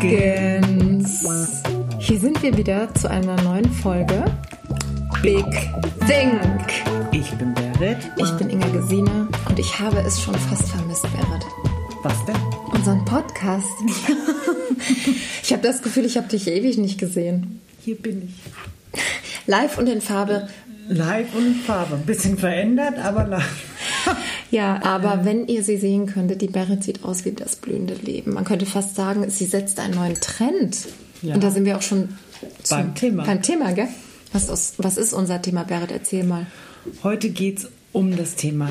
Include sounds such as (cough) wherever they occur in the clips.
Dragons. Hier sind wir wieder zu einer neuen Folge Big Think. Ich bin Berit. Ich bin Inga Gesine und ich habe es schon fast vermisst, Berit. Was denn? Unseren Podcast. (laughs) ich habe das Gefühl, ich habe dich ewig nicht gesehen. Hier bin ich. Live und in Farbe. Live und in Farbe. Ein bisschen verändert, aber live. (laughs) Ja, aber wenn ihr sie sehen könntet, die Berit sieht aus wie das blühende Leben. Man könnte fast sagen, sie setzt einen neuen Trend. Ja. Und da sind wir auch schon zum- Beim Thema. Beim Thema, gell? Was ist, was ist unser Thema, Berit? Erzähl mal. Heute geht es um das Thema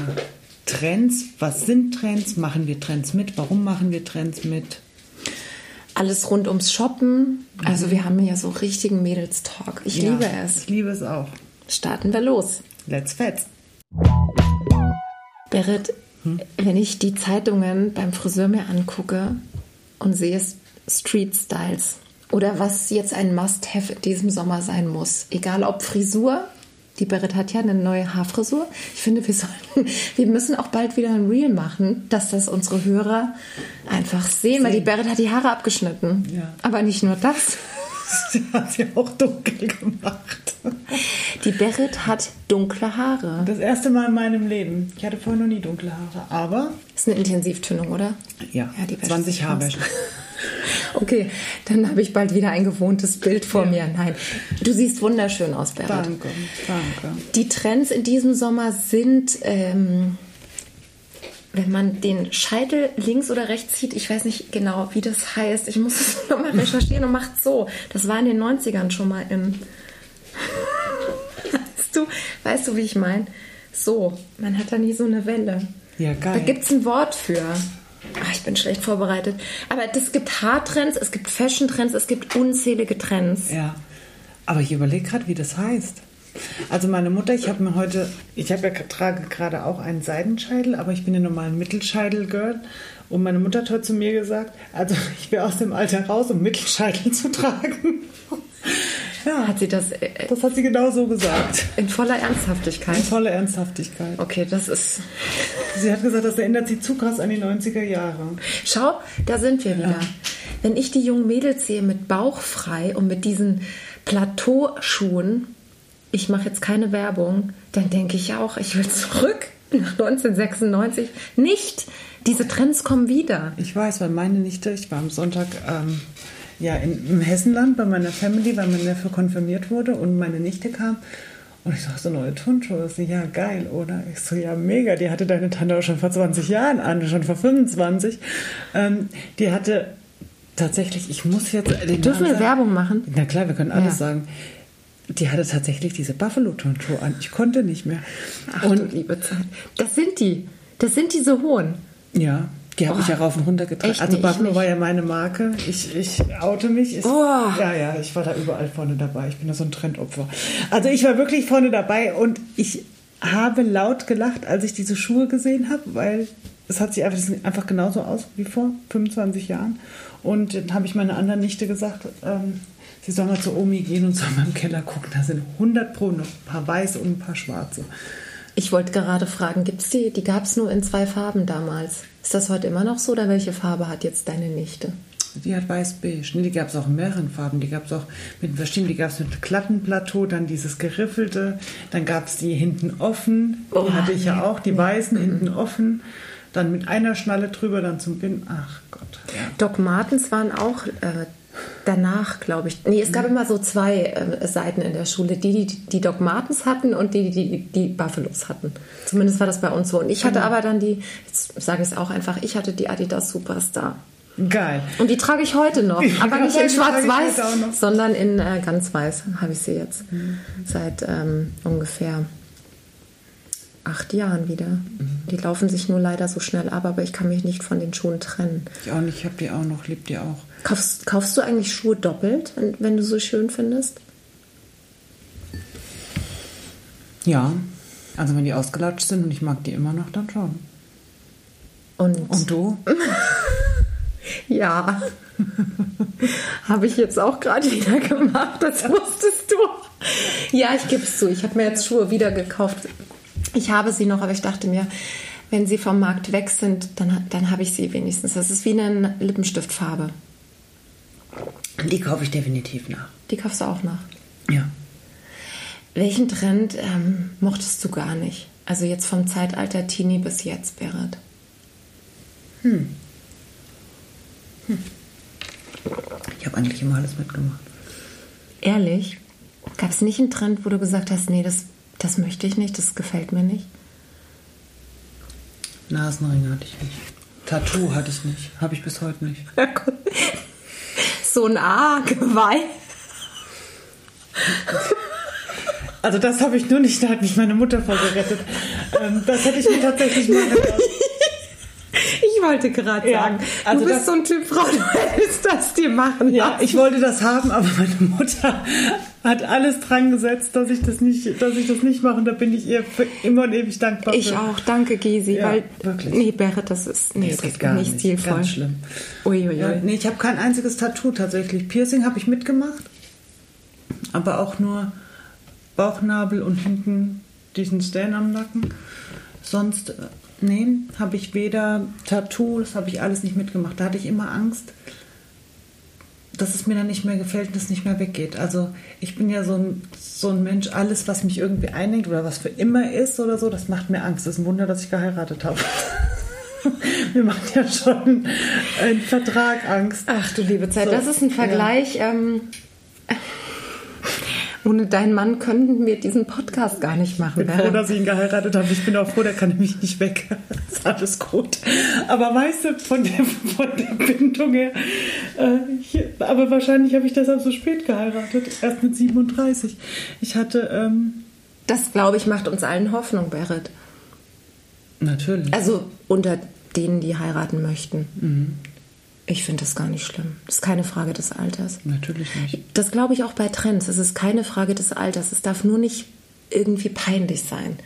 Trends. Was sind Trends? Machen wir Trends mit? Warum machen wir Trends mit? Alles rund ums Shoppen. Also wir haben ja so richtigen Mädels-Talk. Ich Ja, liebe es. Ich liebe es auch. Starten wir los. Let's fetz. Berit, wenn ich die Zeitungen beim Friseur mir angucke und sehe Street Styles oder was jetzt ein Must-Have in diesem Sommer sein muss, egal ob Frisur, die Berit hat ja eine neue Haarfrisur. Ich finde, wir sollten, (laughs) wir müssen auch bald wieder ein Reel machen, dass das unsere Hörer einfach sehen, weil die Berit hat die Haare abgeschnitten. Ja. Aber nicht nur das. (laughs) Sie hat sie auch dunkel gemacht. Die Berit hat dunkle Haare. Das erste Mal in meinem Leben. Ich hatte vorher noch nie dunkle Haare, aber Das ist eine Intensivtönung, oder? ja, Ja, die wäscht 20 sich Haarwäsche. aus. (laughs) Okay, dann habe ich bald wieder ein gewohntes Bild vor mir. Nein, du siehst wunderschön aus, Berit. Danke, danke. Die Trends in diesem Sommer sind, ähm, wenn man den Scheitel links oder rechts zieht, ich weiß nicht genau, wie das heißt. Ich muss es (laughs) nochmal recherchieren und macht so. Das war in den 90ern schon mal in. Weißt du, weißt du, wie ich meine? So, man hat da nie so eine Welle. Ja, geil. Da gibt es ein Wort für. Ach, ich bin schlecht vorbereitet. Aber es gibt Haartrends, es gibt Fashion-Trends, es gibt unzählige Trends. Ja, aber ich überlege gerade, wie das heißt. Also meine Mutter, ich habe mir heute, ich habe ja trage gerade auch einen Seidenscheitel, aber ich bin ja normal ein Mittelscheitel-Girl. Und meine Mutter hat heute zu mir gesagt, also (laughs) ich wäre aus dem Alter raus, um Mittelscheitel zu tragen. Ja, Hat sie das äh, das hat sie genau so gesagt. in voller Ernsthaftigkeit? In voller Ernsthaftigkeit. Okay, das ist. Sie hat gesagt, das erinnert sie zu krass an die 90er Jahre. Schau, da sind wir wieder. Wenn ich die jungen Mädels sehe mit Bauch frei und mit diesen Plateauschuhen, ich mache jetzt keine Werbung, dann denke ich auch, ich will zurück nach 1996. Nicht! Diese Trends kommen wieder. Ich weiß, weil meine Nichte, ich war am Sonntag ähm, ja, in, im Hessenland bei meiner Family, weil mein Neffe konfirmiert wurde und meine Nichte kam. Und ich so, du neue Turnschuhe? Sie, ja, geil, oder? Ich so, ja, mega. Die hatte deine Tante auch schon vor 20 Jahren an, schon vor 25. Ähm, die hatte tatsächlich, ich muss jetzt. Den Dürfen wir. Werbung machen? Na klar, wir können alles Ja. sagen. Die hatte tatsächlich diese Buffalo-Turnschuhe an. Ich konnte nicht mehr. Ach und liebe Zeit. Das sind die. Das sind diese hohen. ja, die habe ich Oh, ja rauf und runter getragen. Also ich nicht. war ja meine Marke. Ich, ich oute mich. Ich, Oh. Ja, ja, ich war da überall vorne dabei. Ich bin da so ein Trendopfer. Also ich war wirklich vorne dabei und ich habe laut gelacht, als ich diese Schuhe gesehen habe, weil es hat sich einfach, einfach genauso aus wie vor 25 Jahren. Und dann habe ich meiner anderen Nichte gesagt, ähm, sie soll mal zur Omi gehen und soll mal im Keller gucken. Da sind 100 pro noch ein paar weiße und ein paar schwarze. Ich wollte gerade fragen, gibt's die? Die gab es nur in zwei Farben damals. Ist das heute immer noch so oder welche Farbe hat jetzt deine Nichte? Die hat weiß-beige. Nee, die gab es auch in mehreren Farben. Die gab es auch mit verschiedenen. Die gab es mit Plattenplateau, dann dieses geriffelte. Dann gab es die hinten offen. Oh, die hatte ich nee. ja auch. Die weißen hinten offen. Dann mit einer Schnalle drüber, dann zum Binden. Ach Gott. Ja. Doc Martens waren auch äh, danach, glaube ich. Nee, es gab immer so zwei äh, Seiten in der Schule. Die, die die Doc Martens hatten und die, die die Buffalos hatten. Zumindest war das bei uns so. Und ich hatte aber dann die, jetzt sage ich es auch einfach, ich hatte die Adidas Superstar. Geil. Und die trage ich heute noch. Aber nicht in schwarz-weiß, sondern in äh, ganz weiß habe ich sie jetzt. Seit ähm, ungefähr acht Jahren wieder. Die laufen sich nur leider so schnell ab, aber ich kann mich nicht von den Schuhen trennen. Ich auch nicht. Ich habe die auch noch. Lieb die auch. Kaufst, kaufst du eigentlich Schuhe doppelt, wenn, wenn du so schön findest? Ja. Also wenn die ausgelatscht sind und ich mag die immer noch, dann schon. Und, Und du? (laughs) ja, (laughs) habe ich jetzt auch gerade wieder gemacht, das wusstest du. Ja, ich gebe es zu, ich habe mir jetzt Schuhe wieder gekauft. Ich habe sie noch, aber ich dachte mir, wenn sie vom Markt weg sind, dann, dann habe ich sie wenigstens. Das ist wie eine Lippenstiftfarbe. Die kaufe ich definitiv nach. Die kaufst du auch nach. Ja. Welchen Trend ähm, mochtest du gar nicht? Also jetzt vom Zeitalter Teenie bis jetzt, Berit. Ich habe eigentlich immer alles mitgemacht. Ehrlich? Gab es nicht einen Trend, wo du gesagt hast, nee, das, das möchte ich nicht, das gefällt mir nicht? Nasenring hatte ich nicht. Tattoo hatte ich nicht. Habe ich bis heute nicht. (laughs) so ein A-Geweih. Also das habe ich nur nicht, da hat mich meine Mutter vorgerettet. Ähm, das hätte ich mir tatsächlich machen lassen. Ich wollte gerade Ja, sagen, also du bist so ein Typ Frau, (laughs) du hättest das dir machen Ja, lassen. ich wollte das haben, aber meine Mutter hat alles dran gesetzt, dass ich das nicht, dass ich das nicht mache. Und da bin ich ihr immer und ewig dankbar. Ich für. auch, danke Gisi, Ja, weil wirklich. nee, Berit, das ist nee, Das das geht ist gar nicht nicht. stilvoll. Ganz schlimm. Uiuiui. Ja, nee, ich habe kein einziges Tattoo tatsächlich. Piercing habe ich mitgemacht, aber auch nur Bauchnabel und hinten diesen Stan am Nacken. Sonst, äh, nee, habe ich weder Tattoo, das habe ich alles nicht mitgemacht. Da hatte ich immer Angst, dass es mir dann nicht mehr gefällt und es nicht mehr weggeht. Also ich bin ja so ein, so ein Mensch, alles, was mich irgendwie einengt oder was für immer ist oder so, das macht mir Angst. Das ist ein Wunder, dass ich geheiratet habe. mir (laughs) macht ja schon ein Vertrag Angst. Ach du liebe Zeit, So, das ist ein Vergleich. Ähm, ohne deinen Mann könnten wir diesen Podcast gar nicht machen. Ich bin froh, Berit. dass ich ihn geheiratet habe. Ich bin auch froh, der kann nämlich nicht weg. (laughs) ist alles gut. Aber weißt du, von der, von der Bindung her, äh, ich, aber wahrscheinlich habe ich deshalb so spät geheiratet. Erst mit 37. Ich hatte, ähm, Das, glaube ich, macht uns allen Hoffnung, Berit. natürlich. Also unter denen, die heiraten möchten. Ich finde das gar nicht schlimm. Das ist keine Frage des Alters. Natürlich nicht. Das glaube ich auch bei Trends. Es ist keine Frage des Alters. Es darf nur nicht irgendwie peinlich sein.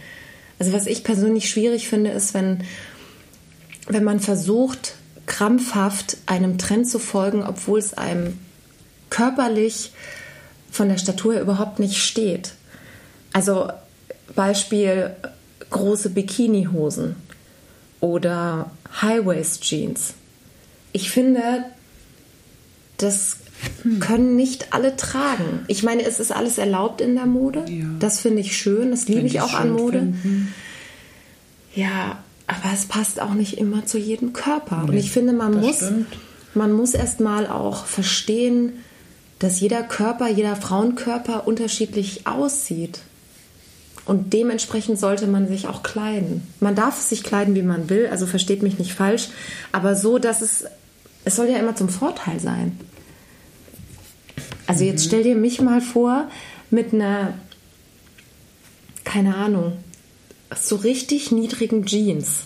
Also was ich persönlich schwierig finde, ist, wenn, wenn man versucht, krampfhaft einem Trend zu folgen, obwohl es einem körperlich von der Statur überhaupt nicht steht. Also Beispiel große Bikinihosen oder High-Waist-Jeans. Ich finde, das können nicht alle tragen. Ich meine, es ist alles erlaubt in der Mode. Ja. Das finde ich schön. Das liebe ich auch an Mode. finden. Ja, aber es passt auch nicht immer zu jedem Körper. Und Nee, ich finde, man muss, stimmt. man muss erstmal auch verstehen, dass jeder Körper, jeder Frauenkörper unterschiedlich aussieht. Und dementsprechend sollte man sich auch kleiden. Man darf sich kleiden, wie man will, also versteht mich nicht falsch, aber so, dass es, es soll ja immer zum Vorteil sein. Also jetzt stell dir mich mal vor mit einer, keine Ahnung, so richtig niedrigen Jeans.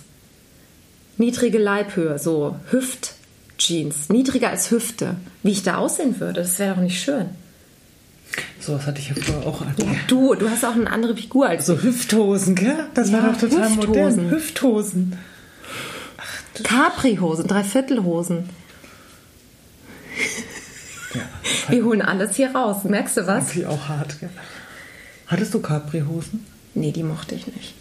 Niedrige Leibhöhe, so Hüft-Jeans, niedriger als Hüfte. Wie ich da aussehen würde, das wäre doch nicht schön. So was hatte ich ja vorher auch an. Ja, du, du hast auch eine andere Figur als So Hüfthosen, gell? Das war Ja, doch total Hüfthosen. modern. Hüfthosen. Capri-Hosen, Dreiviertelhosen. Ja, Wir holen alles hier raus. Merkst du was? irgendwie auch hart, gell? Hattest du Capri-Hosen? Nee, die mochte ich nicht.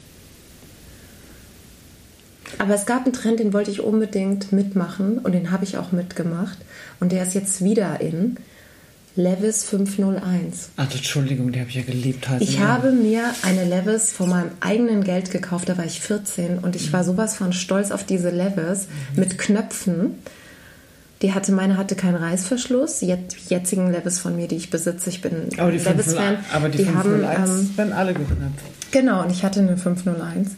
Aber es gab einen Trend, den wollte ich unbedingt mitmachen und den habe ich auch mitgemacht. Und der ist jetzt wieder in Levis 501. Also Entschuldigung, die habe ich ja geliebt. heißen Ich habe mir eine Levis von meinem eigenen Geld gekauft, da war ich 14 und ich war sowas von stolz auf diese Levis mit Knöpfen. Die hatte, meine hatte keinen Reißverschluss. Die jet- jetzigen Levis von mir, die ich besitze, ich bin aber die, Levis-Fan. 501, aber die, haben, 501 ähm, werden alle geknöpft. genau, und ich hatte eine 501.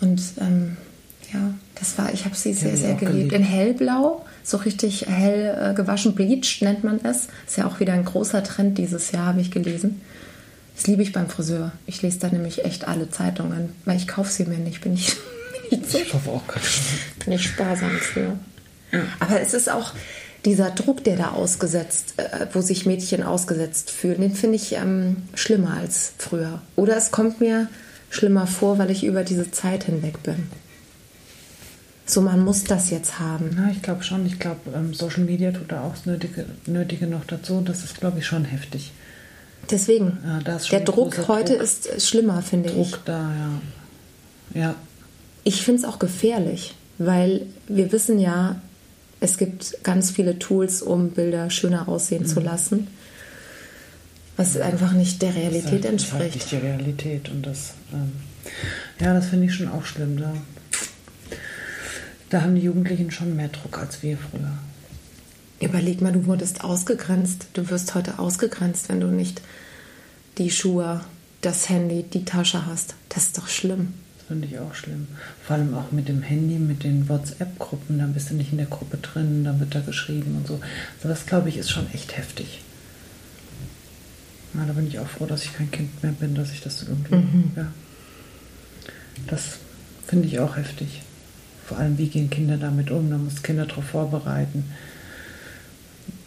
Und ähm, ja, das war, ich habe sie sehr, sehr geliebt. geliebt. In hellblau, so richtig hell äh, gewaschen, bleached nennt man es. Ist ja auch wieder ein großer Trend dieses Jahr, habe ich gelesen. Das liebe ich beim Friseur. Ich lese da nämlich echt alle Zeitungen, weil ich kaufe sie mir nicht. Bin ich, (laughs) bin ich, so, Ich hoffe auch gerade. bin ich sparsam für. Aber es ist auch dieser Druck, der da ausgesetzt, äh, wo sich Mädchen ausgesetzt fühlen, den finde ich ähm, schlimmer als früher. Oder es kommt mir schlimmer vor, weil ich über diese Zeit hinweg bin. So, man muss das jetzt haben. Na, ich glaube schon. Ich glaube, ähm, Social Media tut da auch das Nötige, Nötige noch dazu. Das ist, glaube ich, schon heftig. Deswegen, Ja, der Druck heute Druck. ist äh, schlimmer, finde ich. Druck da, ja. Ja, Ich finde es auch gefährlich, weil wir wissen ja, Es gibt ganz viele Tools, um Bilder schöner aussehen mhm. zu lassen, was einfach nicht der Realität das entspricht. Das ist halt nicht die Realität und das, ähm, ja, das finde ich schon auch schlimm. Da, da haben die Jugendlichen schon mehr Druck als wir früher. Überleg mal, du wurdest ausgegrenzt. Du wirst heute ausgegrenzt, wenn du nicht die Schuhe, das Handy, die Tasche hast. Das ist doch schlimm. Finde ich auch schlimm. Vor allem auch mit dem Handy, mit den WhatsApp-Gruppen. Dann bist du nicht in der Gruppe drin, dann wird da geschrieben und so. Also das, glaube ich, ist schon echt heftig. Na, da bin ich auch froh, dass ich kein Kind mehr bin, dass ich das irgendwie. Mhm. Ja. Das finde ich auch heftig. Vor allem, wie gehen Kinder damit um? Da muss Kinder darauf vorbereiten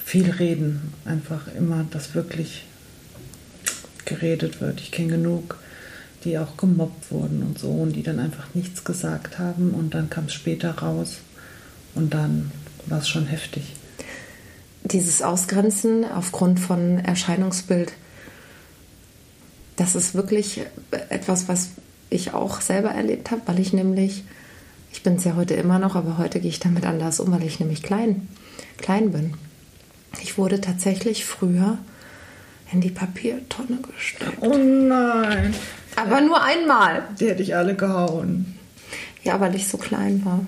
viel reden. Einfach immer, dass wirklich geredet wird. Ich kenne genug, die auch gemobbt wurden und so und die dann einfach nichts gesagt haben und dann kam es später raus und dann war es schon heftig. Dieses Ausgrenzen aufgrund von Erscheinungsbild, das ist wirklich etwas, was ich auch selber erlebt habe, weil ich nämlich, ich bin es ja heute immer noch, aber heute gehe ich damit anders um, weil ich nämlich klein, klein bin. Ich wurde tatsächlich früher in die Papiertonne gesteckt. Oh nein. Aber nur einmal. Die hätte ich alle gehauen. Ja, weil ich so klein war.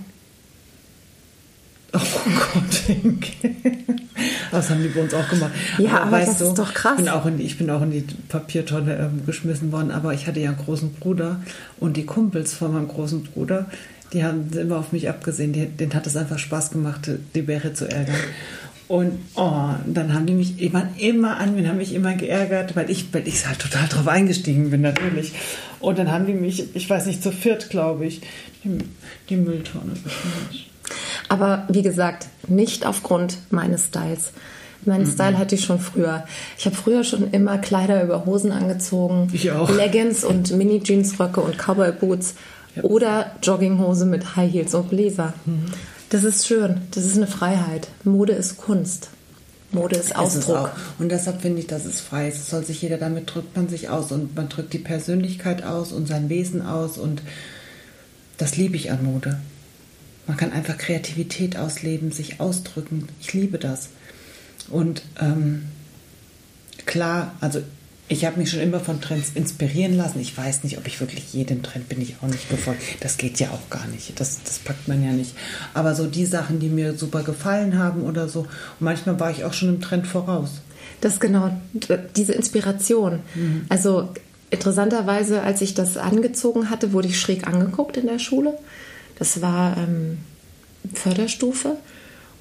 Oh Gott, Das haben die bei uns auch gemacht. Ja, aber, aber das du, ist doch krass. Ich bin auch in, ich bin auch in die Papiertonne ähm, geschmissen worden, aber ich hatte ja einen großen Bruder und die Kumpels von meinem großen Bruder, die haben immer auf mich abgesehen. Die, denen hat es einfach Spaß gemacht, die Bäre zu ärgern. Und oh, dann haben die mich immer, immer an mir, haben mich immer geärgert, weil ich, weil ich halt total drauf eingestiegen bin, natürlich. Und dann haben die mich, ich weiß nicht, zu viert, glaube ich, die, die Mülltonne geschmissen. Aber wie gesagt, nicht aufgrund meines Styles. Meinen mhm. Style hatte ich schon früher. Ich habe früher schon immer Kleider über Hosen angezogen. Ich auch. Leggings und Mini-Jeansröcke und Cowboy-Boots. Ja. Oder Jogginghose mit High Heels und Bläser. Mhm. Das ist schön. Das ist eine Freiheit. Mode ist Kunst. Mode ist Ausdruck. Ist und deshalb finde ich, das ist frei. Es soll sich jeder, damit drückt man sich aus und man drückt die Persönlichkeit aus und sein Wesen aus und das liebe ich an Mode. Man kann einfach Kreativität ausleben, sich ausdrücken. Ich liebe das. Und ähm, klar, also ich habe mich schon immer von Trends inspirieren lassen. Ich weiß nicht, ob ich wirklich jedem Trend bin ich auch nicht gefolgt. Das geht ja auch gar nicht. Das, das packt man ja nicht. Aber so die Sachen, die mir super gefallen haben oder so. Und manchmal war ich auch schon im Trend voraus. Das genau diese Inspiration. Mhm. Also interessanterweise, als ich das angezogen hatte, wurde ich schräg angeguckt in der Schule. Das war ähm, Förderstufe.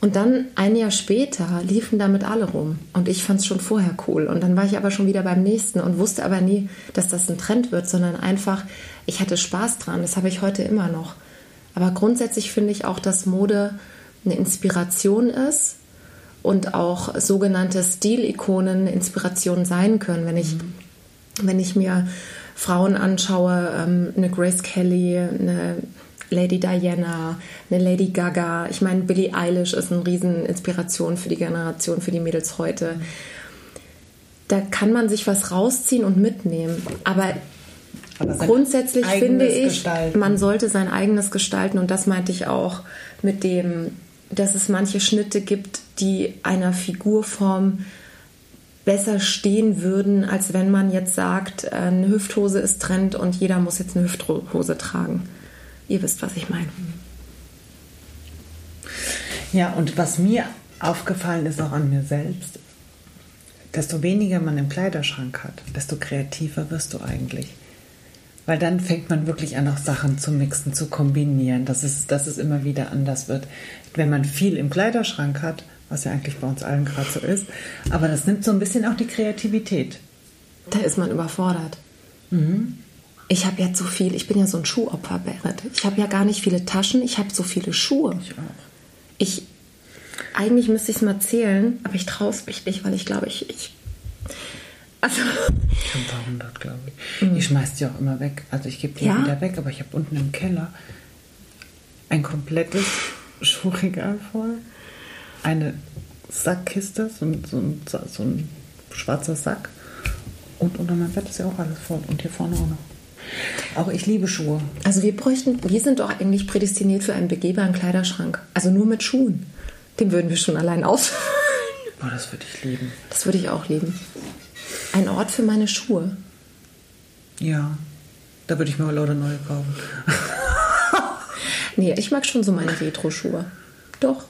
Und dann ein Jahr später liefen damit alle rum. Und ich fand es schon vorher cool. Und dann war ich aber schon wieder beim nächsten und wusste aber nie, dass das ein Trend wird, sondern einfach, ich hatte Spaß dran. Das habe ich heute immer noch. Aber grundsätzlich finde ich auch, dass Mode eine Inspiration ist und auch sogenannte Stilikonen eine Inspiration sein können. Wenn ich, mhm. wenn ich mir Frauen anschaue, ähm, eine Grace Kelly, eine Lady Diana, eine Lady Gaga. Ich meine, Billie Eilish ist eine Rieseninspiration für die Generation, für die Mädels heute. Da kann man sich was rausziehen und mitnehmen. Aber, grundsätzlich finde ich, gestalten. man sollte sein eigenes gestalten. Und das meinte ich auch mit dem, dass es manche Schnitte gibt, die einer Figurform besser stehen würden, als wenn man jetzt sagt, eine Hüfthose ist Trend und jeder muss jetzt eine Hüfthose tragen. Ihr wisst, was ich meine. Ja, und was mir aufgefallen ist auch an mir selbst, desto weniger man im Kleiderschrank hat, desto kreativer wirst du eigentlich. Weil dann fängt man wirklich an, auch Sachen zu mixen, zu kombinieren, dass es, dass es immer wieder anders wird. Wenn man viel im Kleiderschrank hat, was ja eigentlich bei uns allen gerade so ist, aber das nimmt so ein bisschen auch die Kreativität. Da ist man überfordert. Mhm. Ich habe jetzt so viel, ich bin ja so ein Schuhopfer, Berit. Ich habe ja gar nicht viele Taschen, ich habe so viele Schuhe. Ich auch. Ich, eigentlich müsste ich es mal zählen, aber ich traue es mich nicht, weil ich glaube, ich, ich also. Ein paar hundert, glaube ich. Mhm. Ich schmeiß die auch immer weg. Also ich gebe die ja? wieder weg, aber ich habe unten im Keller ein komplettes Schuhregal voll. Eine Sackkiste, so, so, so ein schwarzer Sack. Und unter meinem Bett ist ja auch alles voll. Und hier vorne auch noch. Auch ich liebe Schuhe. Also wir bräuchten, wir sind doch eigentlich prädestiniert für einen begehbaren Kleiderschrank. Also nur mit Schuhen. Den würden wir schon allein ausfüllen. Boah, das würde ich lieben. Das würde ich auch lieben. Ein Ort für meine Schuhe. Ja, da würde ich mir mal lauter neue kaufen. Nee, ich mag schon so meine Retro-Schuhe. Doch.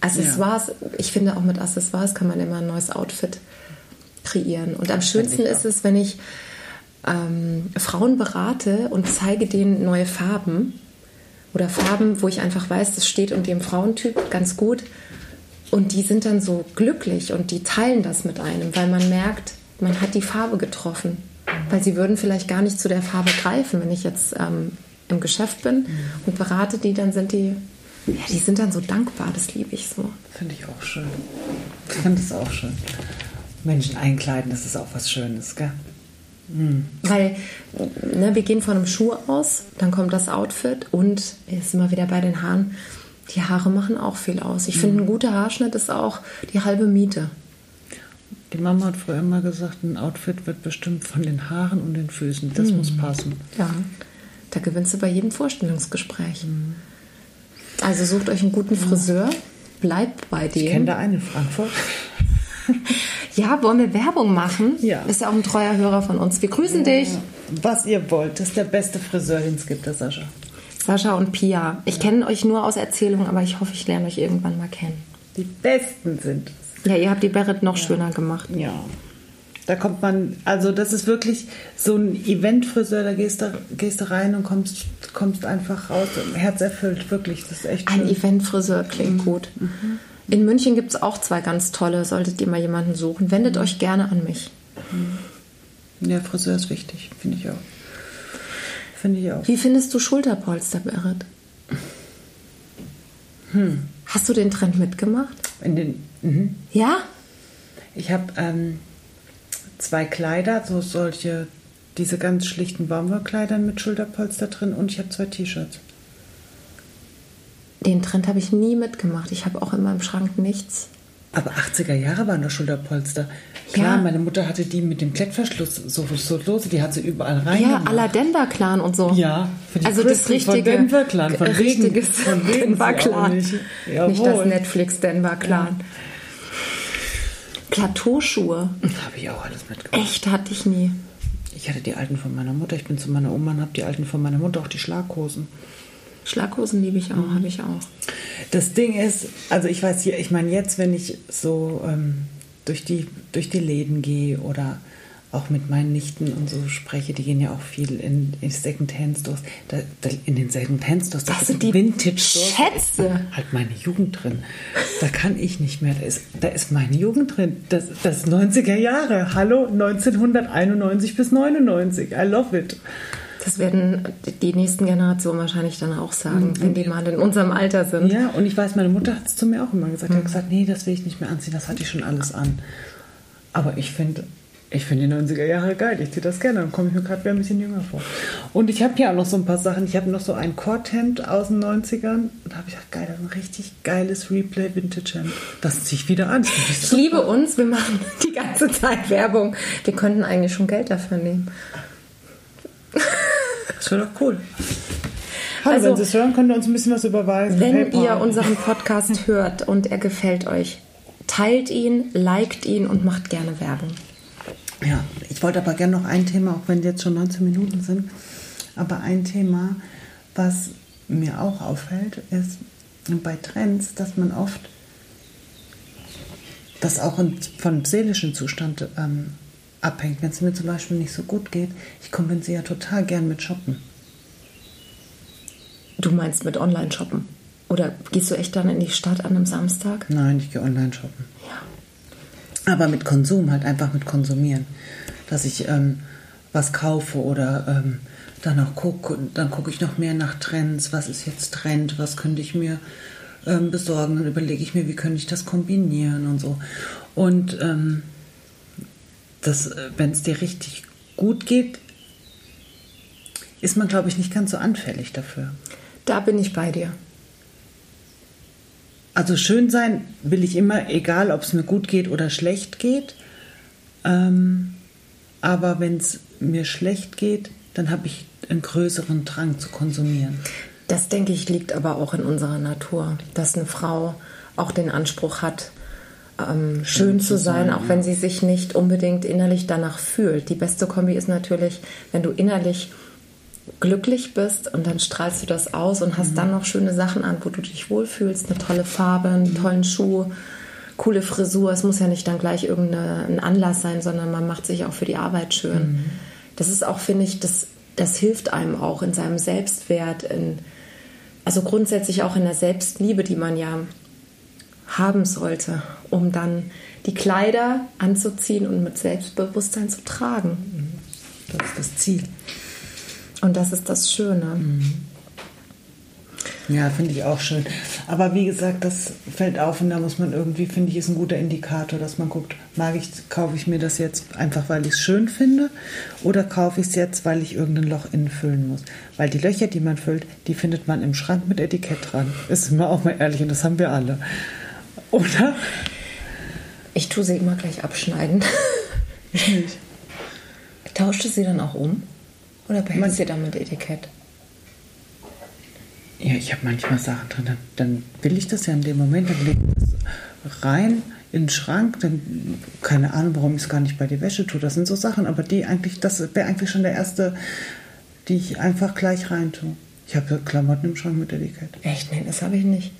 Accessoires, ich finde auch mit Accessoires kann man immer ein neues Outfit kreieren. Und am schönsten ist es, wenn ich ähm, Frauen berate und zeige denen neue Farben oder Farben, wo ich einfach weiß, das steht unter dem Frauentyp ganz gut. Und die sind dann so glücklich und die teilen das mit einem, weil man merkt, man hat die Farbe getroffen. Weil sie würden vielleicht gar nicht zu der Farbe greifen, wenn ich jetzt ähm, im Geschäft bin und berate die, dann sind die, ja, die sind dann so dankbar, das liebe ich so. Finde ich auch schön. Ich finde es auch schön. Menschen einkleiden, das ist auch was Schönes, gell? Weil ne, wir gehen von einem Schuh aus, dann kommt das Outfit und jetzt sind wir wieder bei den Haaren. Die Haare machen auch viel aus. Ich finde, ein guter Haarschnitt ist auch die halbe Miete. Die Mama hat früher immer gesagt, ein Outfit wird bestimmt von den Haaren und den Füßen. Das muss passen. Ja, da gewinnst du bei jedem Vorstellungsgespräch. Also sucht euch einen guten Friseur, bleibt bei Ich kenne dem. da einen in Frankfurt. (laughs) Ja, wollen wir Werbung machen? Ja. Ist ja auch ein treuer Hörer von uns. Wir grüßen dich. Was ihr wollt, das ist der beste Friseur, den es gibt, der Sascha. Sascha und Pia. Ich kenne euch nur aus Erzählungen, aber ich hoffe, ich lerne euch irgendwann mal kennen. Die besten sind es. Ja, ihr habt die Barrett noch schöner gemacht. Ja. Da kommt man, also das ist wirklich so ein Eventfriseur, da gehst du, gehst du rein und kommst, kommst einfach raus, herzerfüllt, wirklich, das ist echt Ein schön. Eventfriseur klingt gut. In München gibt es auch zwei ganz tolle, solltet ihr mal jemanden suchen. Wendet euch gerne an mich. Ja, Friseur ist wichtig, finde ich auch. Finde ich auch. Wie findest du Schulterpolster, Barrett? Hast du den Trend mitgemacht? In den, mhm. Ja? Ich habe ähm, zwei Kleider, so solche, diese ganz schlichten Baumwollkleider mit Schulterpolster drin und ich habe zwei T-Shirts. Den Trend habe ich nie mitgemacht. Ich habe auch in meinem Schrank nichts. Aber 80er Jahre waren doch Schulterpolster. Klar, Ja. meine Mutter hatte die mit dem Klettverschluss so, so lose, die hat sie überall rein. Ja, la Denver Clan und so. Ja, für die also das Crystal von richtige Denver Clan, von Regen- richtiges von Regen (laughs) Denver Clan. nicht. Nicht, das Netflix Denver Clan. Plateauschuhe. Habe ich auch alles mitgebracht. Echt hatte ich nie. Ich hatte die alten von meiner Mutter. Ich bin zu meiner Oma und habe die alten von meiner Mutter, auch die Schlaghosen. Schlaghosen liebe ich auch, habe ich auch. Das Ding ist, also ich weiß hier, ich meine jetzt, wenn ich so ähm, durch, die, durch die Läden gehe oder auch mit meinen Nichten und so spreche, die gehen ja auch viel in, in Second-Hand-Stores. Da, da, in den Second-Hand-Stores, da sind die Vintage-Stores. Schätze. da ist Halt meine Jugend drin. Da kann ich nicht mehr. Da ist, da ist meine Jugend drin. Das, das ist 90er Jahre. Hallo, 1991 bis 99. I love it. Das werden die nächsten Generationen wahrscheinlich dann auch sagen, wenn die mal in unserem Alter sind. Ja, und ich weiß, meine Mutter hat es zu mir auch immer gesagt. Die hat gesagt, nee, das will ich nicht mehr anziehen, das hatte ich schon alles an. Aber ich finde ich finde die 90er Jahre geil, ich ziehe das gerne, dann komme ich mir gerade wieder ein bisschen jünger vor. Und ich habe hier auch noch so ein paar Sachen. Ich habe noch so ein Korthemd aus den 90ern. Da habe ich gedacht, geil, das ist ein richtig geiles Replay Vintage Hemd. Das ziehe ich wieder an. Ich super. liebe uns, wir machen (laughs) die ganze Zeit Werbung. Wir könnten eigentlich schon Geld dafür nehmen. (laughs) Das wäre doch cool. Hallo, Also- wenn Sie es hören, könnt ihr uns ein bisschen was überweisen. Wenn PayPal. ihr unseren Podcast (laughs) hört und er gefällt euch, teilt ihn, liked ihn und macht gerne Werbung. Ja, ich wollte aber gerne noch ein Thema, auch wenn jetzt schon 19 Minuten sind, aber ein Thema, was mir auch auffällt, ist bei Trends, dass man oft das auch von seelischem Zustand ähm, abhängt. Wenn es mir zum Beispiel nicht so gut geht, ich kompensiere ja total gern mit Shoppen. Du meinst mit Online-Shoppen? Oder gehst du echt dann in die Stadt an einem Samstag? Nein, ich gehe online shoppen. Ja. Aber mit Konsum, halt einfach mit Konsumieren. Dass ich ähm, was kaufe oder ähm, dann auch gucke, dann gucke ich noch mehr nach Trends, was ist jetzt Trend, was könnte ich mir ähm, besorgen, dann überlege ich mir, wie könnte ich das kombinieren und so. Und ähm, wenn es dir richtig gut geht, ist man, glaube ich, nicht ganz so anfällig dafür. Da bin ich bei dir. Also schön sein will ich immer, egal ob es mir gut geht oder schlecht geht. Ähm, aber wenn es mir schlecht geht, dann habe ich einen größeren Drang zu konsumieren. Das denke ich liegt aber auch in unserer Natur, dass eine Frau auch den Anspruch hat, ähm, schön zu sein, auch wenn sie sich nicht unbedingt innerlich danach fühlt. Die beste Kombi ist natürlich, wenn du innerlich glücklich bist und dann strahlst du das aus und hast dann noch schöne Sachen an, wo du dich wohlfühlst, eine tolle Farbe, einen tollen Schuh, coole Frisur. Es muss ja nicht dann gleich irgendein Anlass sein, sondern man macht sich auch für die Arbeit schön. Das ist auch, finde ich, das, das hilft einem auch in seinem Selbstwert, in, also grundsätzlich auch in der Selbstliebe, die man ja haben sollte, um dann die Kleider anzuziehen und mit Selbstbewusstsein zu tragen. Das ist das Ziel. Und das ist das Schöne. Ja, finde ich auch schön. Aber wie gesagt, das fällt auf und da muss man irgendwie, finde ich, ist ein guter Indikator, dass man guckt, mag ich, kaufe ich mir das jetzt einfach, weil ich es schön finde oder kaufe ich es jetzt, weil ich irgendein Loch innen füllen muss. Weil die Löcher, die man füllt, die findet man im Schrank mit Etikett dran. Ist immer auch mal ehrlich und das haben wir alle. Oder? Ich tue sie immer gleich abschneiden. Ich nicht. Tauscht du sie dann auch um? Oder behältst Man- du sie dann mit Etikett? Ja, ich habe manchmal Sachen drin, dann, dann will ich das ja in dem Moment, dann lege ich das rein in den Schrank, dann keine Ahnung, warum ich es gar nicht bei der Wäsche tue. Das sind so Sachen, aber die eigentlich, das wäre eigentlich schon der erste, die ich einfach gleich rein tue. Ich habe Klamotten im Schrank mit Etikett. Echt? Nee, das habe ich nicht.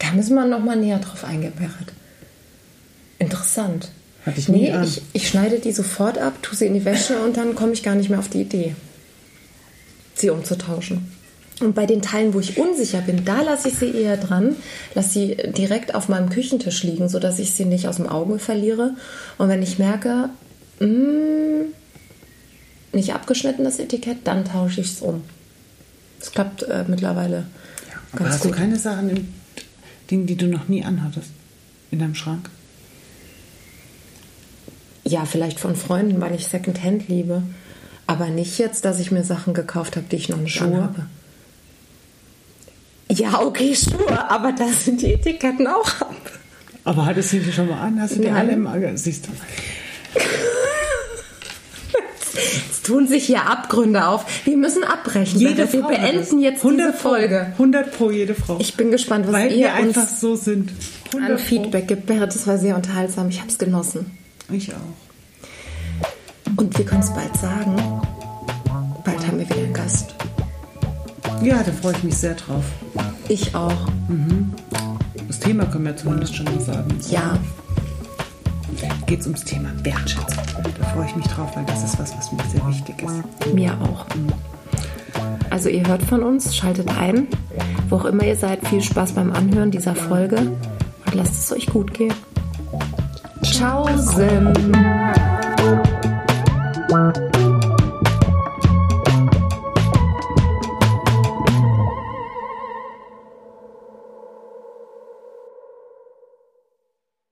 Da müssen wir noch mal näher drauf eingeberret. Interessant. Hatte ich nie nee, an. ich, ich schneide die sofort ab, tue sie in die Wäsche und dann komme ich gar nicht mehr auf die Idee, sie umzutauschen. Und bei den Teilen, wo ich unsicher bin, da lasse ich sie eher dran, lasse sie direkt auf meinem Küchentisch liegen, sodass ich sie nicht aus dem Auge verliere. Und wenn ich merke, mm, nicht abgeschnitten das Etikett, dann tausche ich es um. Das klappt äh, mittlerweile Aber ganz hast gut. du keine Sachen, im, Dinge, die du noch nie anhattest, in deinem Schrank? Ja, vielleicht von Freunden, weil ich Secondhand liebe. Aber nicht jetzt, dass ich mir Sachen gekauft habe, die ich noch nicht Schuhe? anhabe. Ja, okay, Schuhe, aber da sind die Etiketten auch ab. Aber hattest du die schon mal an? Hast du die Nein. alle im Auge? Siehst du. Es tun sich hier Abgründe auf. Wir müssen abbrechen. Wir Frau beenden hat jetzt es. 100 diese Folge. Pro, 100 pro jede Frau. Ich bin gespannt, was Weil ihr wir einfach uns so sind. 100 an. Feedback gibt. Berit, das war sehr unterhaltsam. Ich habe es genossen. Ich auch. Und wir können es bald sagen. Bald haben wir wieder einen Gast. Ja, da freue ich mich sehr drauf. Ich auch. Das Thema können wir zumindest schon mal sagen. Ja. Geht es ums Thema Wertschätzung. Da freue ich mich drauf, weil das ist was, was mir sehr wichtig ist. Mir auch. Also ihr hört von uns, schaltet ein. Wo auch immer ihr seid, viel Spaß beim Anhören dieser Folge und lasst es euch gut gehen. Ciao.